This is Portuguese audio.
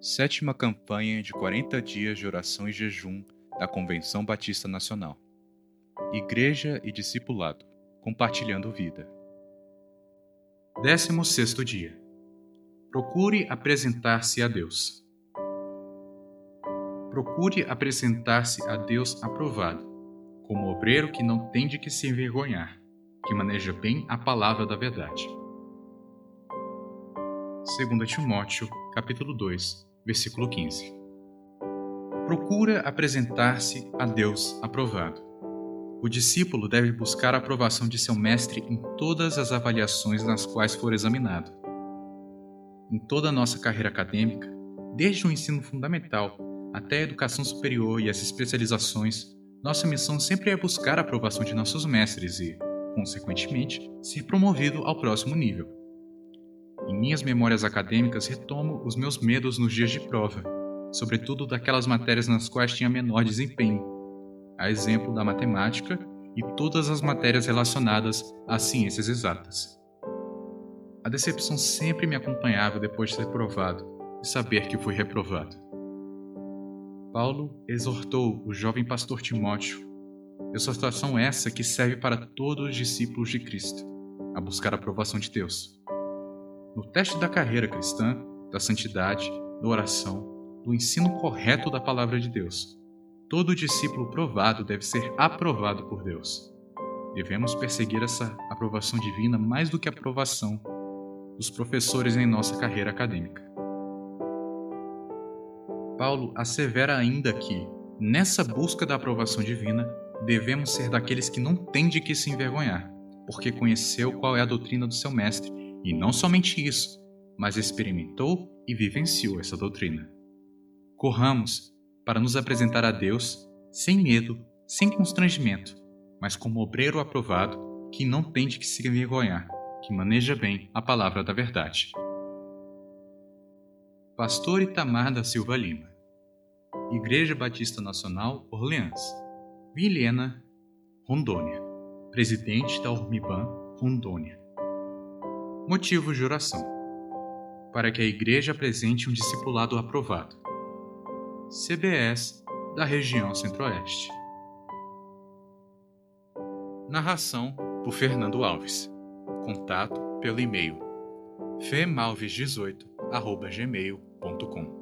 Sétima campanha de 40 dias de oração e jejum da Convenção Batista Nacional. Igreja e discipulado, compartilhando vida. 16 dia. Procure apresentar-se a Deus. Procure apresentar-se a Deus aprovado, como obreiro que não tem de que se envergonhar, que maneja bem a palavra da verdade. 2 Timóteo, capítulo 2, versículo 15. Procura apresentar-se a Deus aprovado. O discípulo deve buscar a aprovação de seu mestre em todas as avaliações nas quais for examinado. Em toda a nossa carreira acadêmica, desde o ensino fundamental até a educação superior e as especializações, nossa missão sempre é buscar a aprovação de nossos mestres e, consequentemente, ser promovido ao próximo nível. Em minhas memórias acadêmicas, retomo os meus medos nos dias de prova, sobretudo daquelas matérias nas quais tinha menor desempenho, a exemplo da matemática e todas as matérias relacionadas às ciências exatas. A decepção sempre me acompanhava depois de ser provado e saber que fui reprovado. Paulo exortou o jovem pastor Timóteo, exortação essa que serve para todos os discípulos de Cristo, a buscar a aprovação de Deus no teste da carreira cristã, da santidade, da oração, do ensino correto da palavra de Deus. Todo discípulo provado deve ser aprovado por Deus. Devemos perseguir essa aprovação divina mais do que a aprovação dos professores em nossa carreira acadêmica. Paulo assevera ainda que, nessa busca da aprovação divina, devemos ser daqueles que não têm de que se envergonhar, porque conheceu qual é a doutrina do seu mestre e não somente isso, mas experimentou e vivenciou essa doutrina. Corramos para nos apresentar a Deus sem medo, sem constrangimento, mas como obreiro aprovado que não tem de que se envergonhar, que maneja bem a palavra da verdade. Pastor Itamar da Silva Lima Igreja Batista Nacional Orleans Vilhena, Rondônia Presidente da Urmiban, Rondônia Motivos de oração: para que a Igreja apresente um discipulado aprovado. CBS da região Centro-Oeste. Narração por Fernando Alves. Contato pelo e-mail femalves18@gmail.com.